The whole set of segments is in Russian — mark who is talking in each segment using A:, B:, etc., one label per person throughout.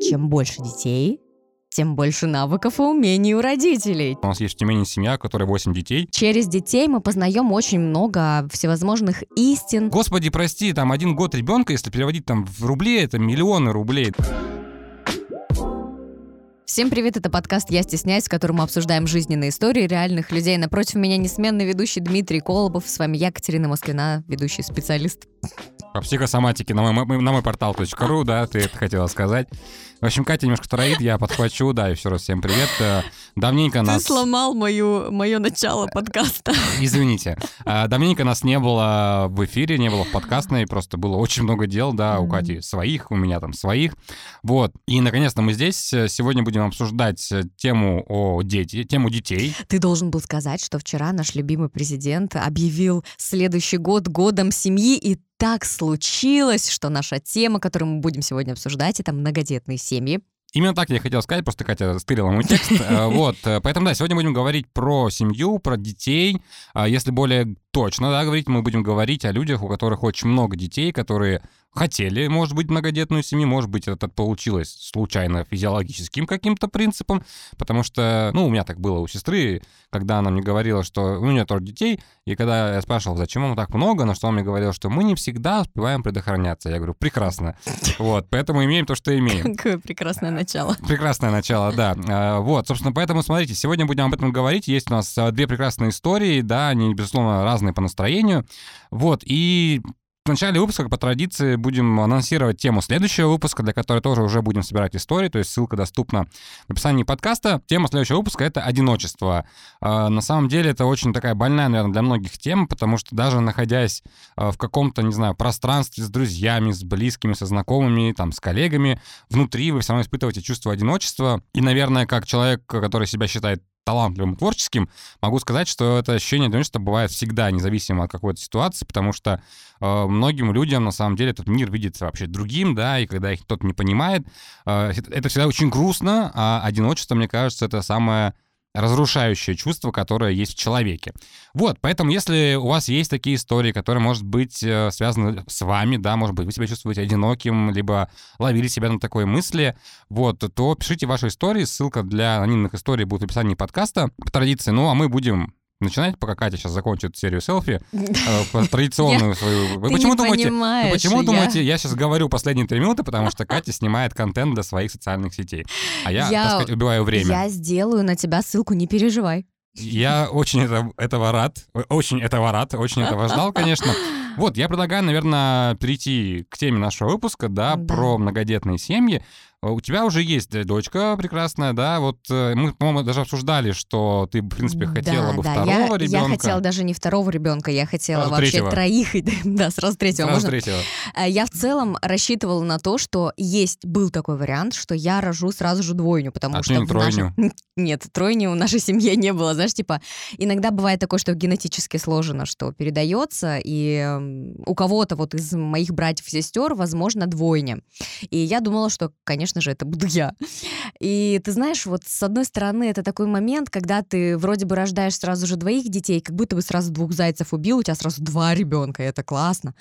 A: Чем больше детей, тем больше навыков и умений у родителей.
B: У нас есть в Тюмени семья, которая 8 детей.
A: Через детей мы познаем очень много всевозможных истин.
B: Господи, прости, там один год ребенка, если переводить там в рубли, это миллионы рублей.
A: Всем привет, это подкаст «Я стесняюсь», в котором мы обсуждаем жизненные истории реальных людей. Напротив меня несменный ведущий Дмитрий Колобов. С вами я, Катерина Москвина, ведущий специалист.
B: По психосоматике на мой, на мой портал.ру, да, ты это хотела сказать. В общем, Катя немножко троит, я подхвачу, да, и все раз всем привет. Э, давненько нас...
A: Ты сломал мою, мое начало подкаста.
B: Извините. Э, давненько нас не было в эфире, не было в подкастной, просто было очень много дел, да, у Кати своих, у меня там своих. Вот. И, наконец-то, мы здесь. Сегодня будем обсуждать тему о дети, тему детей.
A: Ты должен был сказать, что вчера наш любимый президент объявил следующий год годом семьи, и так случилось, что наша тема, которую мы будем сегодня обсуждать, это многодетные семьи.
B: Именно так я хотел сказать, просто Катя стырила мой текст. Э, вот, э, поэтому, да, сегодня будем говорить про семью, про детей. А если более точно, да, говорить, мы будем говорить о людях, у которых очень много детей, которые хотели, может быть, многодетную семью, может быть, это получилось случайно физиологическим каким-то принципом, потому что, ну, у меня так было у сестры, когда она мне говорила, что у нее трое детей, и когда я спрашивал, зачем вам так много, на что он мне говорил, что мы не всегда успеваем предохраняться. Я говорю, прекрасно. Вот, поэтому имеем то, что имеем.
A: Какое прекрасное начало.
B: Прекрасное начало, да. А, вот, собственно, поэтому, смотрите, сегодня будем об этом говорить. Есть у нас а, две прекрасные истории, да, они, безусловно, разные по настроению. Вот, и в начале выпуска, по традиции, будем анонсировать тему следующего выпуска, для которой тоже уже будем собирать истории, то есть ссылка доступна в описании подкаста. Тема следующего выпуска — это одиночество. А, на самом деле это очень такая больная, наверное, для многих тема, потому что даже находясь а, в каком-то, не знаю, пространстве с друзьями, с близкими, со знакомыми, там, с коллегами, внутри вы все равно испытываете чувство одиночества. И, наверное, как человек, который себя считает талантливым и творческим, могу сказать, что это ощущение одиночества бывает всегда, независимо от какой-то ситуации, потому что э, многим людям, на самом деле, этот мир видится вообще другим, да, и когда их кто-то не понимает, э, это всегда очень грустно, а одиночество, мне кажется, это самое разрушающее чувство, которое есть в человеке. Вот, поэтому если у вас есть такие истории, которые, может быть, э, связаны с вами, да, может быть, вы себя чувствуете одиноким, либо ловили себя на такой мысли, вот, то пишите ваши истории, ссылка для анонимных историй будет в описании подкаста по традиции, ну, а мы будем начинать, пока Катя сейчас закончит серию селфи, э, традиционную свою. Вы почему думаете, почему думаете, я сейчас говорю последние три минуты, потому что Катя снимает контент для своих социальных сетей, а я, так сказать, убиваю время.
A: Я сделаю на тебя ссылку, не переживай.
B: Я очень это, этого рад, очень этого рад, очень этого ждал, конечно. Вот, я предлагаю, наверное, перейти к теме нашего выпуска, да, да. про многодетные семьи. А у тебя уже есть дочка прекрасная, да? Вот э, мы, по-моему, даже обсуждали, что ты, в принципе, хотела да, бы да. второго я, ребенка.
A: Я хотела даже не второго ребенка, я хотела сразу вообще
B: третьего.
A: троих. да, сразу третьего.
B: Сразу
A: можно?
B: третьего.
A: Э, я в целом рассчитывала на то, что есть, был такой вариант, что я рожу сразу же двойню, потому а что...
B: не тройню?
A: Нашей... Нет, тройню в нашей семье не было. Знаешь, типа, иногда бывает такое, что генетически сложено, что передается, и у кого-то вот из моих братьев и сестер, возможно, двойня. И я думала, что, конечно же, это буду я. И ты знаешь, вот с одной стороны, это такой момент, когда ты вроде бы рождаешь сразу же двоих детей, как будто бы сразу двух зайцев убил, у тебя сразу два ребенка, и это классно.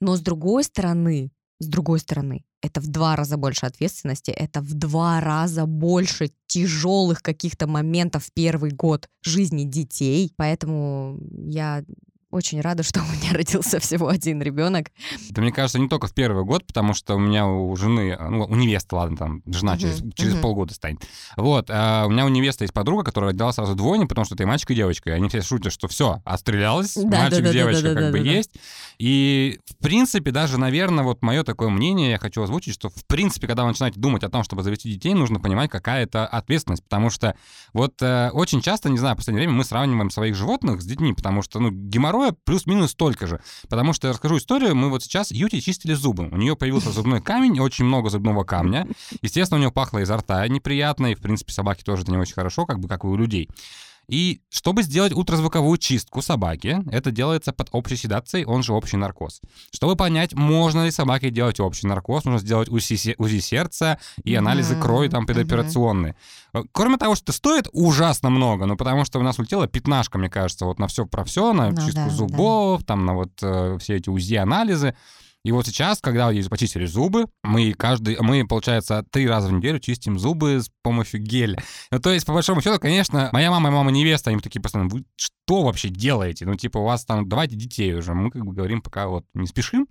A: Но с другой стороны, с другой стороны, это в два раза больше ответственности, это в два раза больше тяжелых каких-то моментов в первый год жизни детей. Поэтому я очень рада, что у меня родился всего один ребенок.
B: Это, мне кажется, не только в первый год, потому что у меня у жены, ну, у невесты, ладно, там, жена uh-huh. через, через uh-huh. полгода станет. Вот, а у меня у невесты есть подруга, которая родила сразу двойня, потому что ты мальчик и девочка. И они все шутят, что все, отстрелялась, да, мальчик, да, девочка да, да, как да, бы да, есть. И, в принципе, даже, наверное, вот мое такое мнение, я хочу озвучить, что, в принципе, когда вы начинаете думать о том, чтобы завести детей, нужно понимать, какая это ответственность, потому что вот э, очень часто, не знаю, в последнее время мы сравниваем своих животных с детьми, потому что, ну, геморрой героя плюс-минус столько же. Потому что я расскажу историю. Мы вот сейчас Юти чистили зубы. У нее появился зубной камень, очень много зубного камня. Естественно, у нее пахло изо рта неприятно, и, в принципе, собаки тоже это не очень хорошо, как бы как и у людей. И чтобы сделать ультразвуковую чистку собаки, это делается под общей седацией, он же общий наркоз. Чтобы понять, можно ли собаке делать общий наркоз, нужно сделать УЗИ, УЗИ сердца и анализы mm-hmm. крови там предоперационные. Mm-hmm. Кроме того, что это стоит ужасно много, ну потому что у нас улетела пятнашка, мне кажется, вот на все про все, на ну, чистку да, зубов, да. там на вот э, все эти УЗИ-анализы. И вот сейчас, когда почистили зубы, мы каждый, мы, получается, три раза в неделю чистим зубы с помощью геля. Ну, то есть, по большому счету, конечно, моя мама и мама невеста, они такие постоянно, вы что вообще делаете? Ну, типа, у вас там, давайте детей уже. Мы как бы говорим, пока вот не спешим.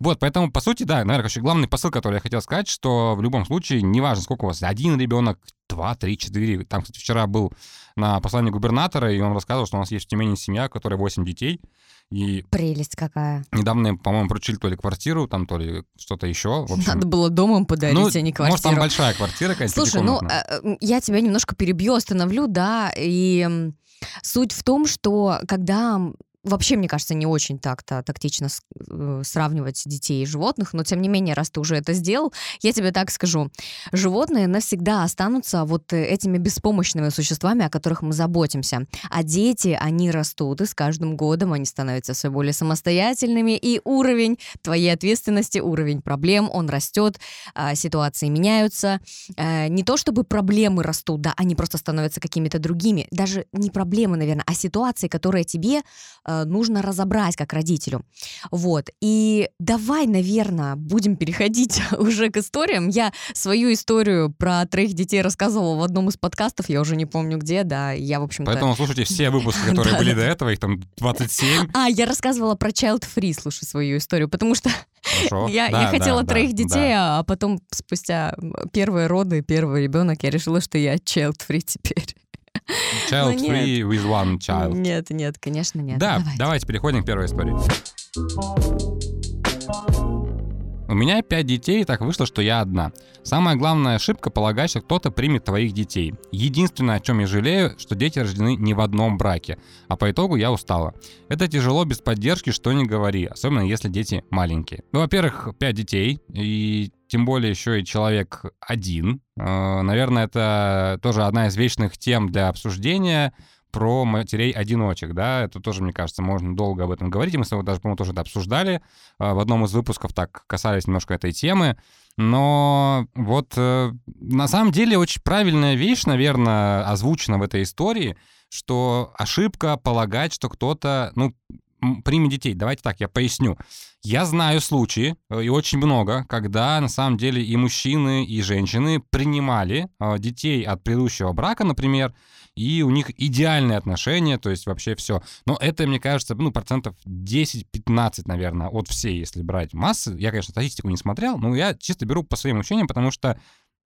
B: Вот, поэтому, по сути, да, наверное, вообще главный посыл, который я хотел сказать, что в любом случае, неважно, сколько у вас, один ребенок, два, три, четыре. Там, кстати, вчера был на послании губернатора, и он рассказывал, что у нас есть в Тюмени семья, которой 8 детей. И
A: Прелесть какая.
B: недавно, по-моему, поручили то ли квартиру, там, то ли что-то еще. В общем,
A: Надо было домом подарить,
B: ну,
A: а не квартиру.
B: может, там большая квартира, конечно,
A: Слушай, ну, э, э, я тебя немножко перебью, остановлю, да, и суть в том, что когда Вообще, мне кажется, не очень так-то тактично э, сравнивать детей и животных, но тем не менее, раз ты уже это сделал, я тебе так скажу. Животные навсегда останутся вот этими беспомощными существами, о которых мы заботимся. А дети, они растут, и с каждым годом они становятся все более самостоятельными, и уровень твоей ответственности, уровень проблем, он растет, а, ситуации меняются. Э, Не то чтобы проблемы растут, да, они просто становятся какими-то другими. Даже не проблемы, наверное, а ситуации, которые тебе э, нужно разобрать как родителю. Вот. И давай, наверное, будем переходить уже к историям. Я свою историю про троих детей рассказывала в одном из подкастов, я уже не помню где, да, я, в общем-то...
B: Поэтому слушайте все выпуски, которые
A: Да,
B: были
A: да.
B: до этого, их там 27.
A: А, я рассказывала про Child Free, слушай, свою историю, потому что
B: Хорошо.
A: я,
B: Да,
A: я
B: да,
A: хотела
B: да,
A: троих
B: да.
A: детей, а потом спустя первые роды, первый ребенок, я решила, что я Child Free теперь.
B: Child
A: Ну,
B: free with one child.
A: Нет, нет, конечно, нет.
B: Да,
A: Давай.
B: давайте переходим к первой истории. У меня пять детей, и так вышло, что я одна. Самая главная ошибка — полагать, что кто-то примет твоих детей. Единственное, о чем я жалею, что дети рождены не в одном браке, а по итогу я устала. Это тяжело без поддержки, что не говори, особенно если дети маленькие. Ну, во-первых, пять детей, и тем более еще и человек один. Э, Наверное, это тоже одна из вечных тем для обсуждения про матерей-одиночек, да, это тоже, мне кажется, можно долго об этом говорить, мы с тобой даже, по-моему, тоже это обсуждали, э, в одном из выпусков так касались немножко этой темы, но вот э, на самом деле очень правильная вещь, наверное, озвучена в этой истории, что ошибка полагать, что кто-то, ну, примет детей. Давайте так, я поясню. Я знаю случаи, э, и очень много, когда на самом деле и мужчины, и женщины принимали э, детей от предыдущего брака, например, и у них идеальные отношения, то есть вообще все. Но это, мне кажется, ну, процентов 10-15, наверное, от всей, если брать массы. Я, конечно, статистику не смотрел, но я чисто беру по своим ощущениям, потому что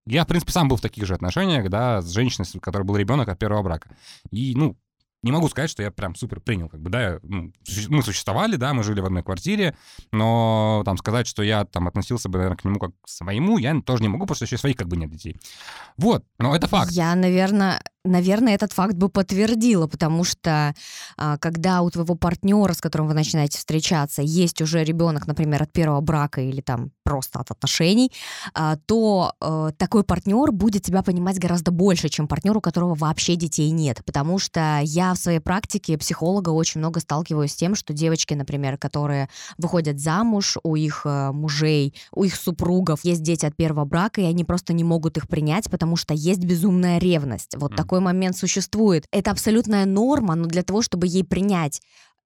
B: я, в принципе, сам был в таких же отношениях, да, с женщиной, с которой был ребенок от первого брака. И, ну, не могу сказать, что я прям супер принял, как бы, да, ну, мы существовали, да, мы жили в одной квартире, но там сказать, что я там относился бы, наверное, к нему как к своему, я тоже не могу, потому что еще своих как бы нет детей. Вот, но это факт.
A: Я, наверное, наверное, этот факт бы подтвердила, потому что а, когда у твоего партнера, с которым вы начинаете встречаться, есть уже ребенок, например, от первого брака или там просто от отношений, а, то э, такой партнер будет тебя понимать гораздо больше, чем партнер, у которого вообще детей нет. Потому что я в своей практике психолога очень много сталкиваюсь с тем, что девочки, например, которые выходят замуж, у их э, мужей, у их супругов есть дети от первого брака, и они просто не могут их принять, потому что есть безумная ревность. Вот
B: Мгм.
A: такой момент существует. Это абсолютная норма, но для того, чтобы ей принять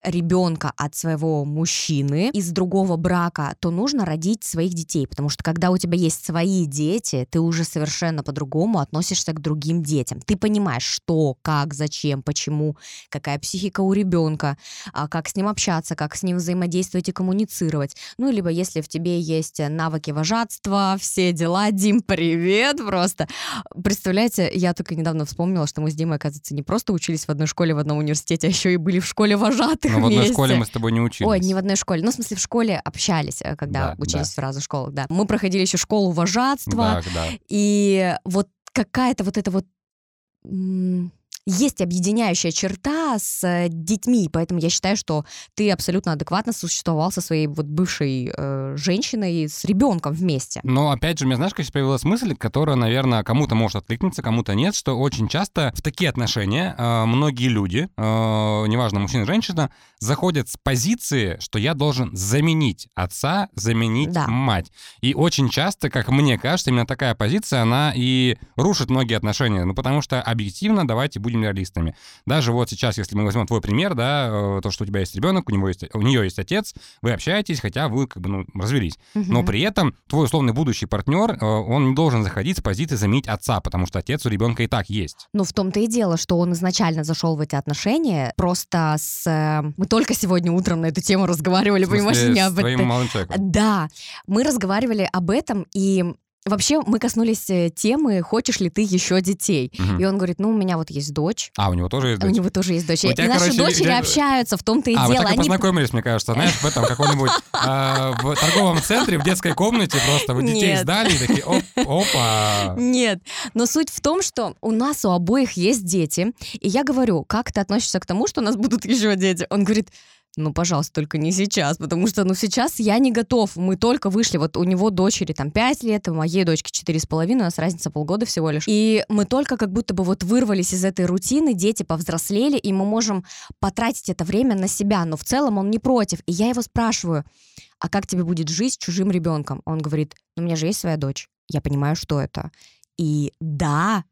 A: ребенка от своего мужчины из другого брака, то нужно родить своих детей, потому что когда у тебя есть свои дети, ты уже совершенно по-другому относишься к другим детям. Ты понимаешь, что, как, зачем, почему, какая психика у ребенка, а, как с ним общаться, как с ним взаимодействовать и коммуницировать. Ну, либо если в тебе есть навыки вожатства, все дела, Дим, привет просто. Представляете, я только недавно вспомнила, что мы с Димой, оказывается, не просто учились в одной школе, в одном университете, а еще и были в школе вожатых
B: Но в одной
A: вместе.
B: школе мы с тобой не учились.
A: Ой, не в одной школе. Ну, в смысле, в школе общались, э, когда
B: Да,
A: учились
B: да.
A: в разных школах, да. Мы проходили еще школу вожатства,
B: Да, да.
A: и вот какая-то вот эта вот есть объединяющая черта с э, детьми, поэтому я считаю, что ты абсолютно адекватно существовал со своей вот бывшей э, женщиной с ребенком вместе.
B: Но опять же, у меня, знаешь, как появилась мысль, которая, наверное, кому-то может откликнуться, кому-то нет, что очень часто в такие отношения э, многие люди, э, неважно, мужчина, женщина, заходят с позиции, что я должен заменить отца, заменить
A: Да.
B: мать. И очень часто, как мне кажется, именно такая позиция, она и рушит многие отношения. Ну, потому что объективно, давайте будем генералистами. Даже вот сейчас, если мы возьмем твой пример, да, э, то, что у тебя есть ребенок, у, него есть, у нее есть отец, вы общаетесь, хотя вы как бы ну, развелись. Но при этом твой условный будущий партнер, э, он не должен заходить с позиции заменить отца, потому что отец у ребенка и так есть.
A: Ну, в том-то и дело, что он изначально зашел в эти отношения просто с... э, Мы только сегодня утром на эту тему разговаривали,
B: смысле,
A: понимаешь, не об этом. Да, мы разговаривали об этом, и вообще мы коснулись э, темы «Хочешь ли ты еще детей?»
B: Мгм.
A: И он говорит, ну, у меня вот есть дочь,
B: А, у него тоже есть
A: у
B: дочь?
A: него тоже есть дочь.
B: У
A: И
B: тебя,
A: наши
B: короче,
A: дочери
B: я-
A: общаются, в том-то и
B: А, вы
A: дело.
B: так и познакомились, мне кажется, знаешь, в этом каком-нибудь а, в торговом центре, в детской комнате просто вы детей сдали и такие, оп, опа.
A: Нет, но суть в том, что у нас у обоих есть дети, и я говорю, как ты относишься к тому, что у нас будут еще дети? Он говорит, ну, пожалуйста, только не сейчас, потому что, ну, сейчас я не готов. Мы только вышли, вот у него дочери там 5 лет, у моей дочки 4,5, у нас разница полгода всего лишь. И мы только как будто бы вот вырвались из этой рутины, дети повзрослели, и мы можем потратить это время на себя, но в целом он не против. И я его спрашиваю, а как тебе будет жить с чужим ребенком? Он говорит, ну, у меня же есть своя дочь, я понимаю, что это. И да,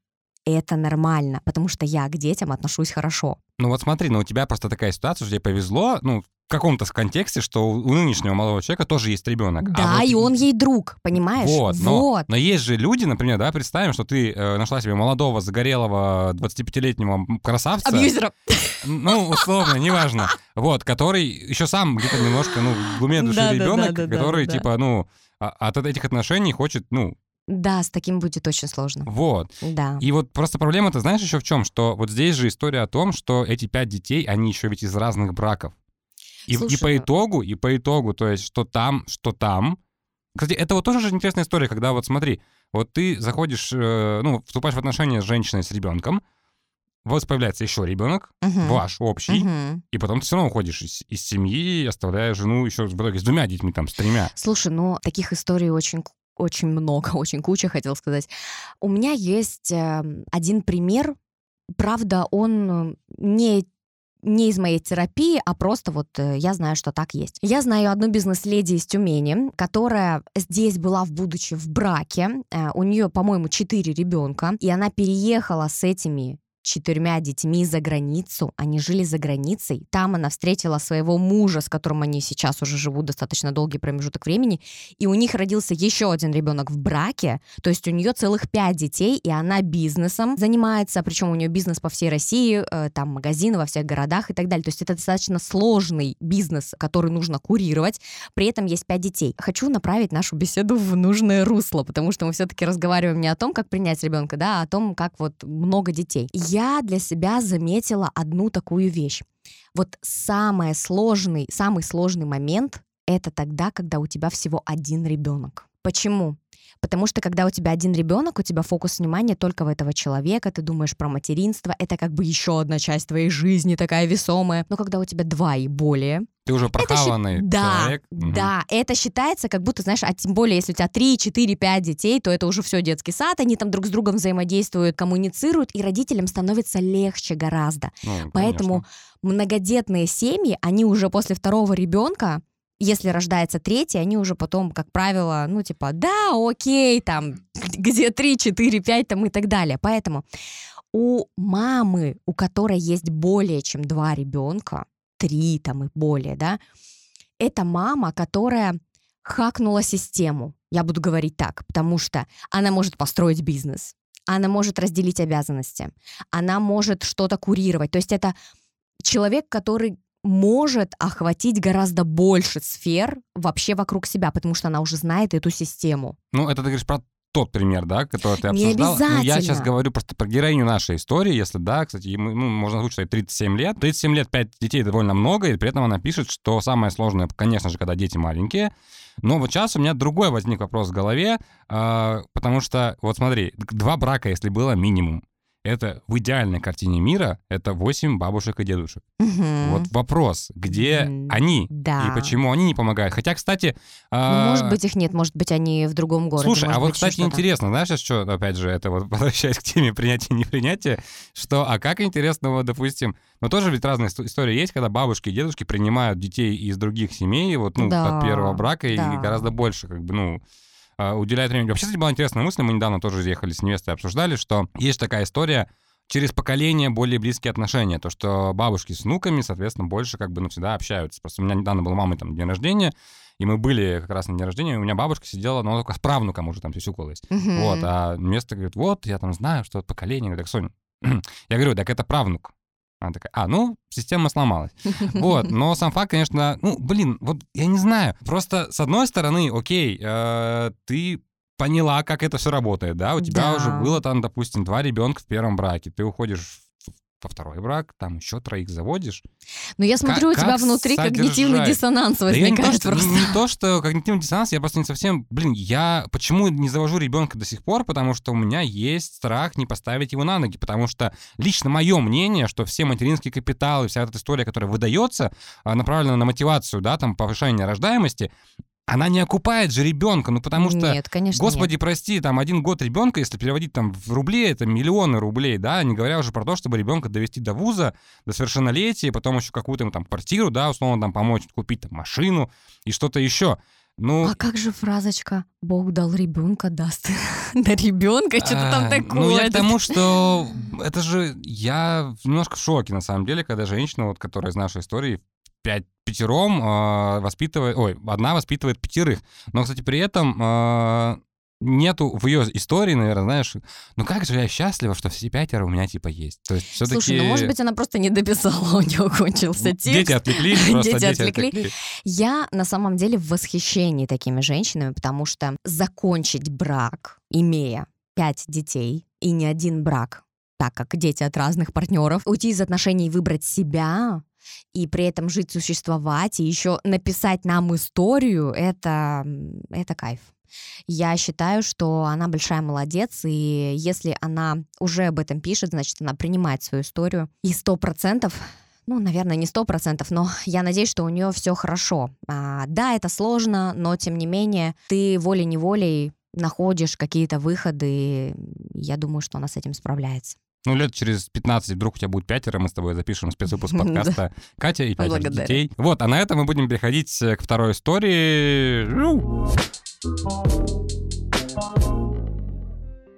A: это нормально, потому что я к детям отношусь хорошо.
B: Ну вот смотри, ну у тебя просто такая ситуация, что тебе повезло, ну, в каком-то контексте, что у нынешнего молодого человека тоже есть ребенок. А
A: да,
B: вот
A: и он ей друг, понимаешь?
B: Вот, но,
A: Вот.
B: но есть же люди, например, да, представим, что ты э, нашла себе молодого, загорелого, 25-летнего красавца.
A: Абьюзера.
B: Ну, условно, неважно. Вот, который еще сам где-то немножко, ну, в глубине души ребенок, который, типа, ну, а- от этих отношений хочет, ну,
A: Да, с таким будет очень сложно.
B: вот.
A: Да.
B: И вот просто проблема, ты знаешь еще в чем? Что вот здесь же история о том, что эти пять детей, они еще ведь из разных браков. И, и по итогу, и по итогу, то есть что там, что там. Кстати, это вот тоже же интересная история, когда вот смотри, вот ты заходишь, э, ну, вступаешь в отношения с женщиной, с ребенком, вот появляется еще ребенок,
A: Мгм.
B: ваш общий,
A: Мгм.
B: и потом ты все равно уходишь из, из семьи, оставляя жену еще в итоге с двумя детьми, там, с тремя.
A: Слушай, ну таких историй очень очень много, очень куча, хотел сказать. У меня есть э, один пример, правда, он э, не не из моей терапии, а просто вот э, я знаю, что так есть. Я знаю одну бизнес-леди из Тюмени, которая здесь была, в будучи в браке. Э, у нее, по-моему, четыре ребенка, и она переехала с этими четырьмя детьми за границу. Они жили за границей. Там она встретила своего мужа, с которым они сейчас уже живут достаточно долгий промежуток времени. И у них родился еще один ребенок в браке. То есть у нее целых пять детей, и она бизнесом занимается. Причем у нее бизнес по всей России, э, там магазины во всех городах и так далее. То есть это достаточно сложный бизнес, который нужно курировать. При этом есть пять детей. Хочу направить нашу беседу в нужное русло, потому что мы все-таки разговариваем не о том, как принять ребенка, да, а о том, как вот много детей. Я для себя заметила одну такую вещь. Вот самый сложный, самый сложный момент это тогда, когда у тебя всего один ребенок. Почему? Потому что когда у тебя один ребенок, у тебя фокус внимания только в этого человека, ты думаешь про материнство, это как бы еще одна часть твоей жизни такая весомая. Но когда у тебя два и более,
B: Ты уже
A: это
B: прохаванный
A: да,
B: человек. Мгм.
A: Да, это считается как будто, знаешь, а тем более, если у тебя 3, 4, 5 детей, то это уже все детский сад, они там друг с другом взаимодействуют, коммуницируют, и родителям становится легче гораздо.
B: Ну,
A: Поэтому
B: конечно.
A: многодетные семьи, они уже после второго ребенка, если рождается третий, они уже потом, как правило, ну, типа, да, окей, там, где 3, 4, 5 там и так далее. Поэтому у мамы, у которой есть более чем два ребенка, три там и более, да, это мама, которая хакнула систему. Я буду говорить так, потому что она может построить бизнес, она может разделить обязанности, она может что-то курировать. То есть это человек, который может охватить гораздо больше сфер вообще вокруг себя, потому что она уже знает эту систему.
B: Ну, это ты говоришь про тот пример, да, который ты
A: Не
B: обсуждал. Ну, я сейчас говорю просто про героиню нашей истории, если да, кстати, ему, ну, можно озвучить, что ей 37 лет. 37 лет, 5 детей довольно много, и при этом она пишет, что самое сложное, конечно же, когда дети маленькие. Но вот сейчас у меня другой возник вопрос в голове, а, потому что, вот смотри, два брака, если было минимум, это в идеальной картине мира, это 8 бабушек и дедушек.
A: Мгм.
B: Вот вопрос, где
A: М,
B: они
A: Да.
B: и почему они не помогают. Хотя, кстати...
A: Ну,
B: а,
A: может быть, их нет, может быть, они в другом городе.
B: Слушай, а вот,
A: быть,
B: кстати, интересно, знаешь, что, опять же, это вот возвращаясь к теме принятия и непринятия, что, а как интересно, вот, допустим, ну, тоже ведь разные исто- истории есть, когда бабушки и дедушки принимают детей из других семей, вот, ну,
A: Да,
B: от первого брака, и
A: да.
B: гораздо больше, как бы, ну, а, уделяют времени. Вообще, кстати, была интересная мысль, мы недавно тоже ехали с невестой, обсуждали, что есть такая история, через поколение более близкие отношения. То, что бабушки с внуками, соответственно, больше как бы ну, всегда общаются. Просто у меня недавно был мамой там день рождения, и мы были как раз на день рождения, и у меня бабушка сидела, ну, только с правнуком уже там сюсюкалась.
A: Мгм.
B: Вот, а место говорит, вот, я там знаю, что это поколение. Я говорю, так, Соня, я говорю, так это правнук. Она такая, а, ну, система сломалась. Вот, но сам факт, конечно, ну, блин, вот я не знаю. Просто, с одной стороны, окей, э, ты поняла, как это все работает, да? У тебя
A: Да.
B: уже было там, допустим, два ребенка в первом браке. Ты уходишь во второй брак, там еще троих заводишь.
A: Но я смотрю, у
B: Как-
A: тебя
B: как
A: внутри когнитивный
B: содержать?
A: диссонанс
B: Да я не то,
A: возникает
B: что,
A: просто.
B: не то, что когнитивный диссонанс, я просто не совсем... Блин, я почему не завожу ребенка до сих пор? Потому что у меня есть страх не поставить его на ноги. Потому что лично мое мнение, что все материнские капиталы, вся эта история, которая выдается, а, направлена на мотивацию, да, там, повышение рождаемости, она не окупает же ребенка, ну потому что
A: Нет, конечно,
B: Господи, прости, там один год ребенка, если переводить там в рубли, это миллионы рублей, да, не говоря уже про то, чтобы ребенка довести до вуза, до совершеннолетия, потом еще какую-то ему там квартиру, да, условно там помочь купить там машину и что-то еще. Ну,
A: А как же фразочка «Бог дал ребенка, даст на ребенка», что-то там
B: а,
A: такое.
B: Ну, я к тому, что это же... Я немножко в шоке, на самом деле, когда женщина, вот, которая из нашей истории, пять пятером э, воспитывает... Ой, одна воспитывает пятерых. Но, кстати, при этом э, нету в ее истории, наверное, знаешь, ну как же я счастлива, что все пятеро у меня типа есть. То есть все-таки...
A: Слушай, ну может быть она просто не дописала, у нее кончился текст.
B: Дети отвлекли, просто
A: Дети
B: дети
A: отвлекли.
B: отвлекли.
A: Я на самом деле в восхищении такими женщинами, потому что закончить брак, имея пять детей и не один брак, так как дети от разных партнеров, уйти из отношений и выбрать себя, и при этом жить, существовать, и еще написать нам историю, это, это кайф. Я считаю, что она большая молодец, и если она уже об этом пишет, значит, она принимает свою историю. И сто процентов ну, наверное, не сто процентов, но я надеюсь, что у нее все хорошо. А, да, это сложно, но тем не менее ты волей-неволей находишь какие-то выходы. и Я думаю, что она с этим справляется.
B: Ну, лет через 15 вдруг у тебя будет пятеро, мы с тобой запишем спецвыпуск подкаста Катя и пятеро детей. Вот, а на этом мы будем переходить э, к второй истории.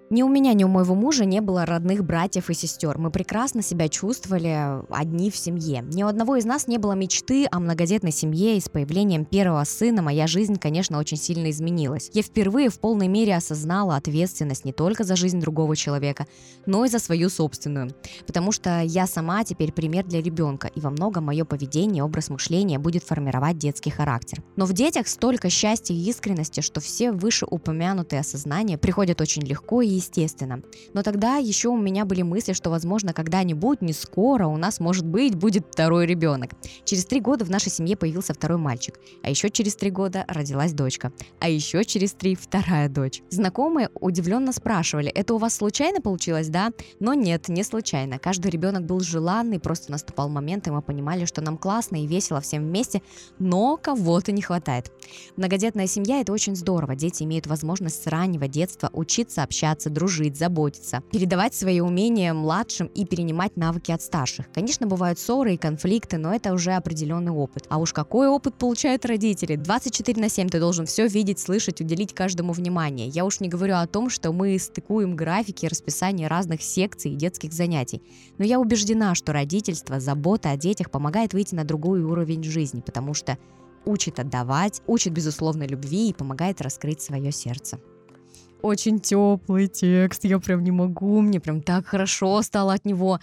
A: Ни у меня, ни у моего мужа не было родных братьев и сестер. Мы прекрасно себя чувствовали одни в семье. Ни у одного из нас не было мечты о многодетной семье, и с появлением первого сына моя жизнь, конечно, очень сильно изменилась. Я впервые в полной мере осознала ответственность не только за жизнь другого человека, но и за свою собственную. Потому что я сама теперь пример для ребенка, и во многом мое поведение, образ мышления будет формировать детский характер. Но в детях столько счастья и искренности, что все вышеупомянутые осознания приходят очень легко и естественно. Но тогда еще у меня были мысли, что, возможно, когда-нибудь, не скоро, у нас, может быть, будет второй ребенок. Через три года в нашей семье появился второй мальчик, а еще через три года родилась дочка, а еще через три вторая дочь. Знакомые удивленно спрашивали, это у вас случайно получилось, да? Но нет, не случайно. Каждый ребенок был желанный, просто наступал момент, и мы понимали, что нам классно и весело всем вместе, но кого-то не хватает. Многодетная семья – это очень здорово. Дети имеют возможность с раннего детства учиться общаться, дружить, заботиться, передавать свои умения младшим и перенимать навыки от старших. Конечно, бывают ссоры и конфликты, но это уже определенный опыт. А уж какой опыт получают родители? 24 на 7 ты должен все видеть, слышать, уделить каждому внимание. Я уж не говорю о том, что мы стыкуем графики и расписание разных секций и детских занятий. Но я убеждена, что родительство, забота о детях помогает выйти на другой уровень жизни, потому что учит отдавать, учит безусловной любви и помогает раскрыть свое сердце. Очень теплый текст, я прям не могу, мне прям так хорошо стало от него.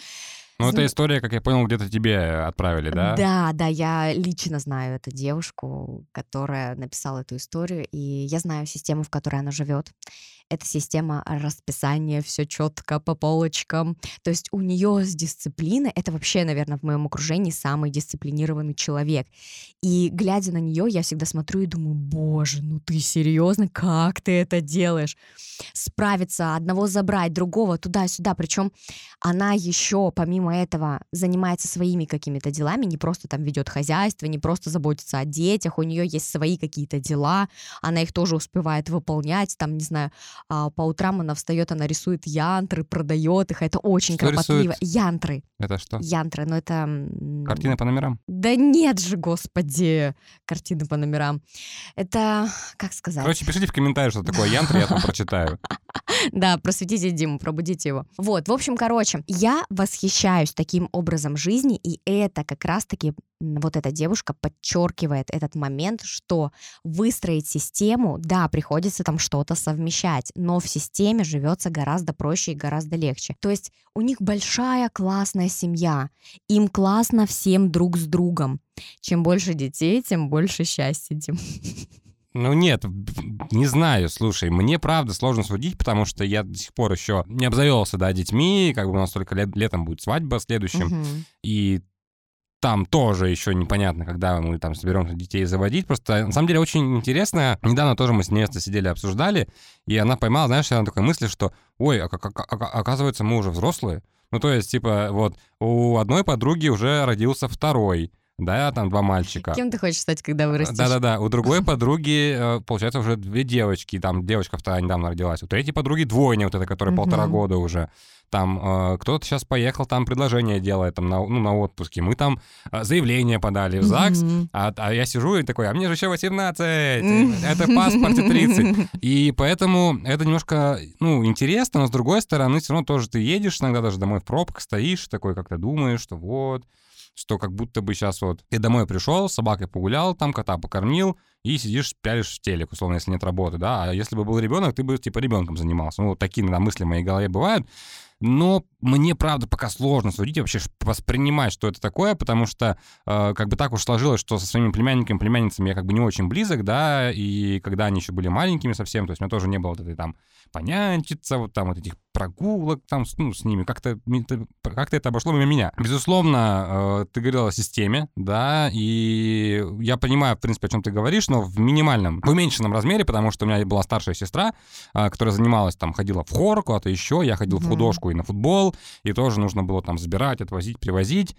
B: ну,
A: Зн-
B: эта история, как я понял, где-то тебе отправили, да?
A: Да, да, я лично знаю эту девушку, которая написала эту историю, и я знаю систему, в которой она живет. Это система расписания, все четко по полочкам. То есть у нее с дисциплиной, это вообще, наверное, в моем окружении самый дисциплинированный человек. И глядя на нее, я всегда смотрю и думаю, боже, ну ты серьезно, как ты это делаешь? Справиться, одного забрать, другого туда-сюда. Причем она еще, помимо этого, занимается своими какими-то делами, не просто там ведет хозяйство, не просто заботится о детях, у нее есть свои какие-то дела, она их тоже успевает выполнять, там, не знаю, а, по утрам она встает, она рисует янтры, продает их, это очень
B: Что
A: кропотливо.
B: рисует?
A: Янтры,
B: Это что?
A: янтры, но это... м,
B: Картины по номерам?
A: Да нет же, господи, картины по номерам. Это, как сказать?
B: Короче, пишите в комментариях, что такое янтра, я там прочитаю.
A: Да, просветите Диму, пробудите его. Вот, в общем, короче, я восхищаюсь таким образом жизни, и это как раз-таки вот эта девушка подчеркивает этот момент, что выстроить систему, да, приходится там что-то совмещать, но в системе живется гораздо проще и гораздо легче. То есть у них большая классная семья, им классно всем друг с другом. Чем больше детей, тем больше счастья, Дим.
B: Ну нет, не знаю, слушай, мне правда сложно судить, потому что я до сих пор еще не обзавелся, да, детьми, как бы у нас только лет, летом будет свадьба следующим, угу. и там тоже еще непонятно, когда мы там соберемся детей заводить. Просто, на самом деле, очень интересно. Недавно тоже мы с ней сидели, обсуждали, и она поймала, знаешь, она такой мысли, что, ой, а, а, а, оказывается, мы уже взрослые. Ну, то есть, типа, вот, у одной подруги уже родился второй, да, там два мальчика.
A: Кем ты хочешь стать, когда вырастешь?
B: Да-да-да, у другой подруги, э, получается, уже две девочки, там девочка вторая недавно родилась, у третьей подруги двойня, вот эта, которая полтора года уже. Там э, кто-то сейчас поехал, там предложение делает там на, ну, на отпуске. Мы там э, заявление подали в ЗАГС, а, а я сижу и такой, а мне же еще 18, это паспорт 30. И поэтому это немножко, ну, интересно, но с другой стороны, все равно тоже ты едешь иногда даже домой в пробках, стоишь, такой как-то думаешь, что вот, что как будто бы сейчас вот ты домой пришел, с собакой погулял, там кота покормил, и сидишь, пялишь в телек, условно, если нет работы, да, а если бы был ребенок, ты бы, типа, ребенком занимался. Ну, вот такие иногда мысли в моей голове бывают. Но мне, правда, пока сложно судить, вообще воспринимать, что это такое, потому что э, как бы так уж сложилось, что со своими племянниками, племянницами я как бы не очень близок, да, и когда они еще были маленькими совсем, то есть у меня тоже не было вот этой там понянчиться, вот там вот этих прогулок там ну, с ними, как-то как это обошло мимо меня. Безусловно, э, ты говорил о системе, да, и я понимаю, в принципе, о чем ты говоришь, но в минимальном, в уменьшенном размере, потому что у меня была старшая сестра, э, которая занималась там, ходила в хор куда-то еще, я ходил в художку и на футбол, и тоже нужно было там забирать, отвозить, привозить.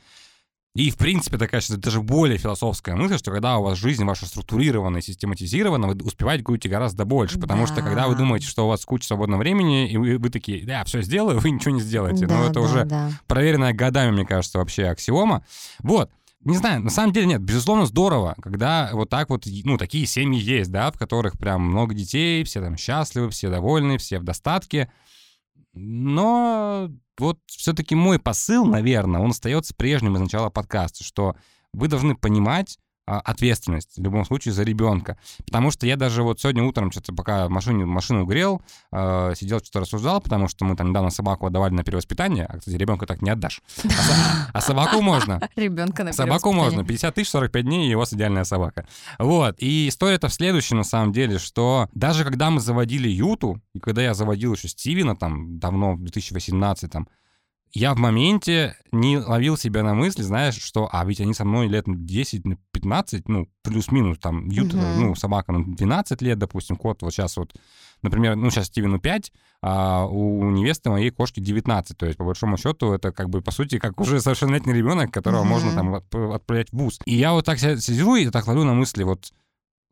B: И, в принципе, такая сейчас даже более философская мысль, что когда у вас жизнь ваша структурирована и систематизирована, вы успеваете будете гораздо больше. Потому да. что когда вы думаете, что у вас куча свободного времени, и вы, вы такие, да, все сделаю, вы ничего не сделаете. Да, Но это да, уже да. проверенная годами, мне кажется, вообще аксиома. Вот. Не знаю, на самом деле нет, безусловно, здорово, когда вот так вот, ну, такие семьи есть, да, в которых прям много детей, все там счастливы, все довольны, все в достатке. Но вот все-таки мой посыл, наверное, он остается прежним из начала подкаста, что вы должны понимать, ответственность в любом случае за ребенка. Потому что я даже вот сегодня утром, что-то пока машину, машину грел, э, сидел, что-то рассуждал, потому что мы там недавно собаку отдавали на перевоспитание, а, кстати, ребенка так не отдашь. А, а собаку можно.
A: Ребенка на
B: Собаку можно. 50 тысяч, 45 дней, и у вас идеальная собака. Вот. И история-то в следующем, на самом деле, что даже когда мы заводили Юту, и когда я заводил еще Стивена там давно, в 2018 там, я в моменте не ловил себя на мысли, знаешь, что, а ведь они со мной лет 10-15, ну, плюс-минус, там, ют, угу. ну, собака на 12 лет, допустим, кот вот сейчас вот, например, ну, сейчас Стивену 5, а у невесты моей кошки 19, то есть, по большому счету, это как бы, по сути, как уже совершеннолетний ребенок, которого угу. можно там отправлять в вуз. И я вот так сижу и так ловлю на мысли, вот,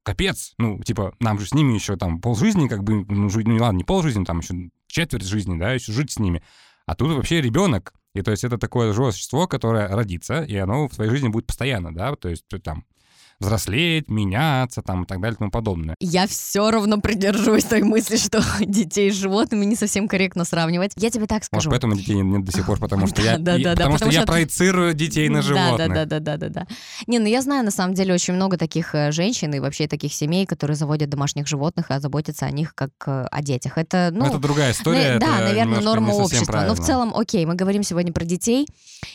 B: капец, ну, типа, нам же с ними еще там полжизни, как бы, ну, жить, ну, ладно, не полжизни, там еще четверть жизни, да, еще жить с ними. А тут вообще ребенок. И то есть это такое живое существо, которое родится, и оно в твоей жизни будет постоянно, да, то есть там взрослеть, меняться там и так далее и тому подобное.
A: Я все равно придерживаюсь той мысли, что детей с животными не совсем корректно сравнивать. Я тебе так скажу.
B: Может, поэтому детей нет до сих пор, потому что я, потому что я проецирую детей на животных.
A: Да, да, да, да, да. Не, ну я знаю на самом деле очень много таких э, женщин и вообще таких семей, которые заводят домашних животных и заботятся о них как э, о детях. Это, ну...
B: Это другая история.
A: Да, наверное, норма общества. Но в целом, окей, мы говорим сегодня про детей,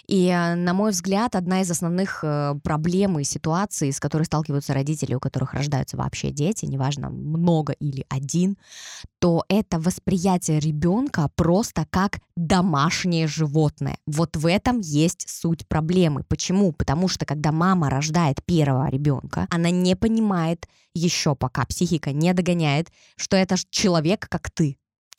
A: и, э, на мой взгляд, одна из основных проблем и ситуаций, с которой которой сталкиваются родители, у которых рождаются вообще дети, неважно, много или один, то это восприятие ребенка просто как домашнее животное. Вот в этом есть суть проблемы. Почему? Потому что когда мама рождает первого ребенка, она не понимает еще пока психика не догоняет, что это человек, как ты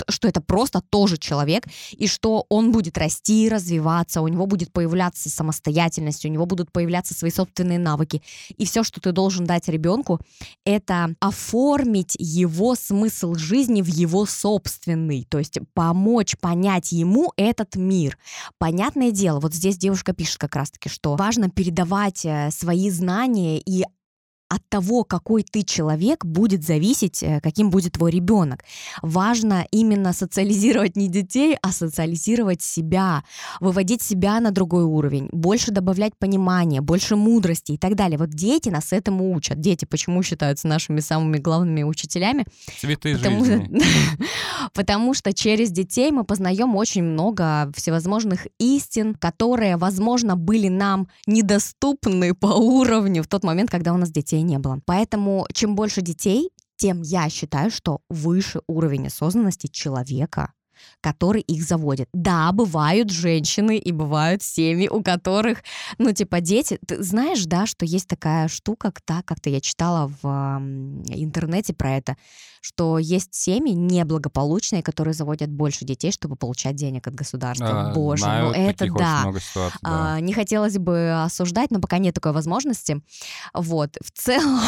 A: что это просто тоже человек, и что он будет расти, развиваться, у него будет появляться самостоятельность, у него будут появляться свои собственные навыки. И все, что ты должен дать ребенку, это оформить его смысл жизни в его собственный, то есть помочь понять ему этот мир. Понятное дело, вот здесь девушка пишет как раз-таки, что важно передавать э, свои знания и от того, какой ты человек, будет зависеть, э, каким будет твой ребенок. Важно именно социализировать не детей, а социализировать себя, выводить себя на другой уровень, больше добавлять понимания, больше мудрости и так далее. Вот дети нас этому учат. Дети почему считаются нашими самыми главными учителями?
B: Цветы
A: Потому,
B: жизни.
A: потому что через детей мы познаем очень много всевозможных истин, которые, возможно, были нам недоступны по уровню в тот момент, когда у нас детей не было. Поэтому чем больше детей, тем я считаю, что выше уровень осознанности человека который их заводит. Да, бывают женщины и бывают семьи, у которых, ну, типа, дети. Ты знаешь, да, что есть такая штука, так как-то я читала в интернете про это, что есть семьи неблагополучные, которые заводят больше детей, чтобы получать денег от государства.
B: А,
A: Боже,
B: знаю
A: ну это да.
B: много ситуаций, да.
A: А, не хотелось бы осуждать, но пока нет такой возможности. Вот. В целом,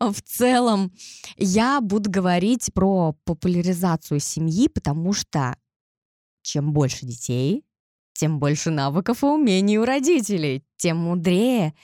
A: в целом, я буду говорить про популяризацию семьи, потому что чем больше детей, тем больше навыков и умений у родителей, тем мудрее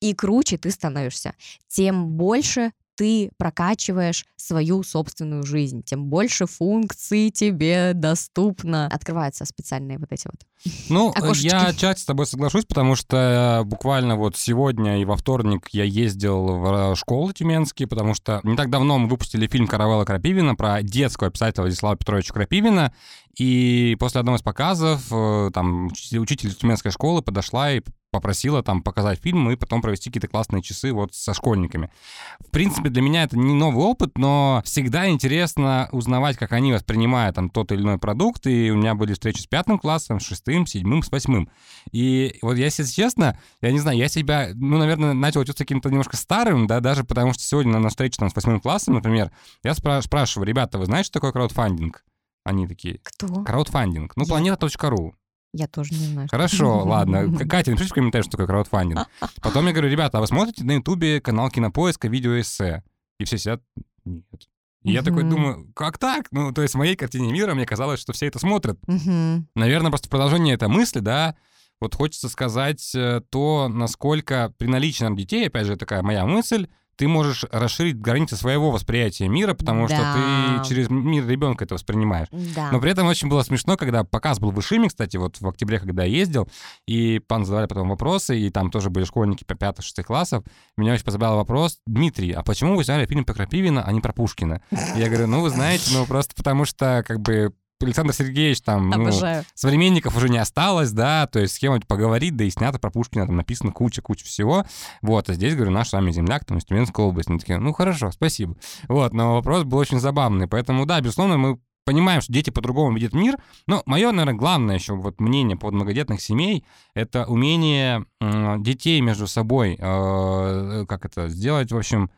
A: и круче ты становишься, тем больше ты прокачиваешь свою собственную жизнь, тем больше функций тебе доступно. Открываются специальные вот эти вот
B: Ну,
A: окошечки.
B: я отчасти с тобой соглашусь, потому что буквально вот сегодня и во вторник я ездил в школы тюменские, потому что не так давно мы выпустили фильм «Каравелла Крапивина» про детского писателя Владислава Петровича Крапивина, и после одного из показов э, там учитель, учитель тюменской школы подошла и попросила там показать фильм и потом провести какие-то классные часы вот со школьниками. В принципе, для меня это не новый опыт, но всегда интересно узнавать, как они воспринимают там тот или иной продукт, и у меня были встречи с пятым классом, с шестым, седьмым, с восьмым. И вот я, если честно, я не знаю, я себя, ну, наверное, начал чувствовать каким-то немножко старым, да, даже потому что сегодня на, встрече там с восьмым классом, например, я спра- спрашиваю, ребята, вы знаете, что такое краудфандинг? Они такие,
A: Кто?
B: краудфандинг, ну, планета.ру.
A: Я тоже не знаю.
B: Хорошо, ладно. Катя, напишите в комментариях, что такое краудфандинг. Потом я говорю, ребята, а вы смотрите на Ютубе канал Кинопоиска, видеоэссе? И все сидят, нет. И я такой думаю, как так? Ну, то есть в моей картине мира мне казалось, что все это смотрят. Наверное, просто продолжение этой мысли, да, вот хочется сказать э, то, насколько при наличии нам детей, опять же, такая моя мысль, ты можешь расширить границы своего восприятия мира, потому что
A: Да.
B: ты через мир ребенка это воспринимаешь.
A: Да.
B: Но при этом очень было смешно, когда показ был в Ишиме, кстати, вот в октябре, когда я ездил, и пан задавали потом вопросы, и там тоже были школьники по 5-6 классов. Меня очень позабавил вопрос, Дмитрий, а почему вы сняли фильм про Крапивина, а не про Пушкина? Я говорю, ну, вы знаете, ну, просто потому что, как бы, Александр Сергеевич там, ну, современников уже не осталось, да, то есть с кем-нибудь поговорить, да и снято про Пушкина, там написано куча-куча всего, вот, а здесь, говорю, наш с вами земляк, там, из Тюменской области, они такие, ну, хорошо, спасибо, вот, но вопрос был очень забавный, поэтому, да, безусловно, мы понимаем, что дети по-другому видят мир, но мое, наверное, главное еще вот мнение по многодетных семей — это умение м, детей между собой, э, как это, сделать, в общем,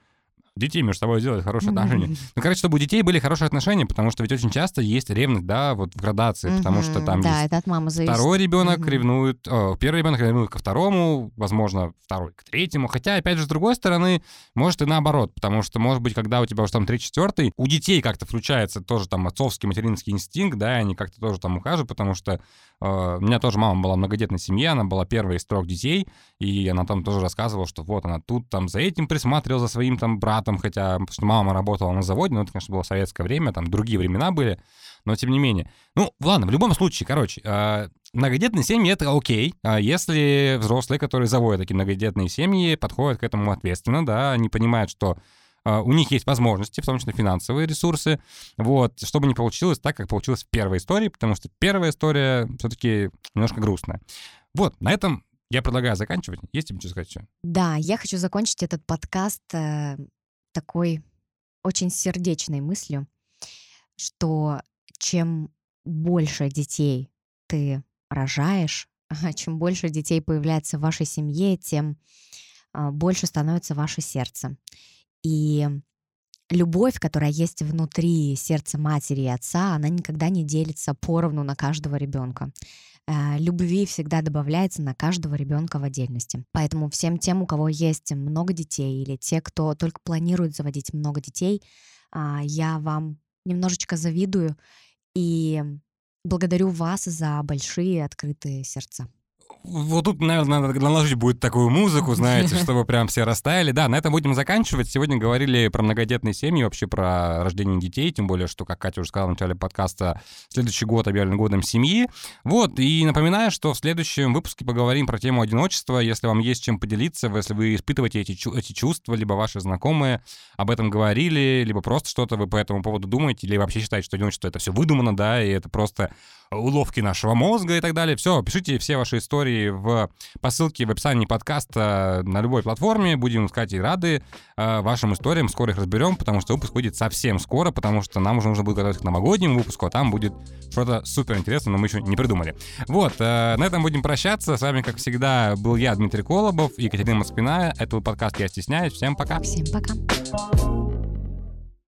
B: детей между собой сделать хорошие отношения. Ну, короче, чтобы у детей были хорошие отношения, потому что ведь очень часто есть ревность, да, вот в градации, потому что там
A: Да,
B: есть
A: это от мамы зависит.
B: Второй ребенок ревнует, о, первый ребенок ревнует ко второму, возможно, второй к третьему. Хотя, опять же, с другой стороны, может и наоборот, потому что, может быть, когда у тебя уже там третий, четвертый, у детей как-то включается тоже там отцовский, материнский инстинкт, да, и они как-то тоже там ухаживают, потому что э, у меня тоже мама была многодетной семье, она была первой из трех детей, и она там тоже рассказывала, что вот она тут там за этим присматривала, за своим там братом, хотя потому что мама работала на заводе, но это, конечно, было советское время, там другие времена были, но тем не менее. Ну, ладно, в любом случае, короче, э, многодетные семьи — это окей, а если взрослые, которые заводят такие многодетные семьи, подходят к этому ответственно, да, они понимают, что э, у них есть возможности, в том числе финансовые ресурсы, вот, чтобы не получилось так, как получилось в первой истории, потому что первая история все-таки немножко грустная. Вот, на этом я предлагаю заканчивать. Есть тебе что сказать?
A: Да, я хочу закончить этот подкаст э, такой очень сердечной мыслью, что чем больше детей ты рожаешь, чем больше детей появляется в вашей семье, тем а, больше становится ваше сердце. И любовь, которая есть внутри сердца матери и отца, она никогда не делится поровну на каждого ребенка. Э, Любви всегда добавляется на каждого ребенка в отдельности. Поэтому всем тем, у кого есть много детей, или те, кто только планирует заводить много детей, а, я вам немножечко завидую и благодарю вас за большие открытые сердца.
B: Вот тут, наверное, надо наложить будет такую музыку, знаете, чтобы прям все растаяли. Да, на этом будем заканчивать. Сегодня говорили про многодетные семьи, вообще про рождение детей, тем более, что, как Катя уже сказала в начале подкаста, следующий год объявлен годом семьи. Вот, и напоминаю, что в следующем выпуске поговорим про тему одиночества. Если вам есть чем поделиться, если вы испытываете эти, эти чувства, либо ваши знакомые об этом говорили, либо просто что-то вы по этому поводу думаете, или вообще считаете, что одиночество — это все выдумано, да, и это просто уловки нашего мозга и так далее. Все, пишите все ваши истории в, по ссылке в описании подкаста на любой платформе. Будем искать и рады э, вашим историям. Скоро их разберем, потому что выпуск выйдет совсем скоро, потому что нам уже нужно будет готовиться к новогоднему выпуску, а там будет что-то супер интересное, но мы еще не придумали. Вот, э, на этом будем прощаться. С вами, как всегда, был я, Дмитрий Колобов, Екатерина Москвина. Это был подкаст «Я стесняюсь». Всем пока.
A: Всем пока.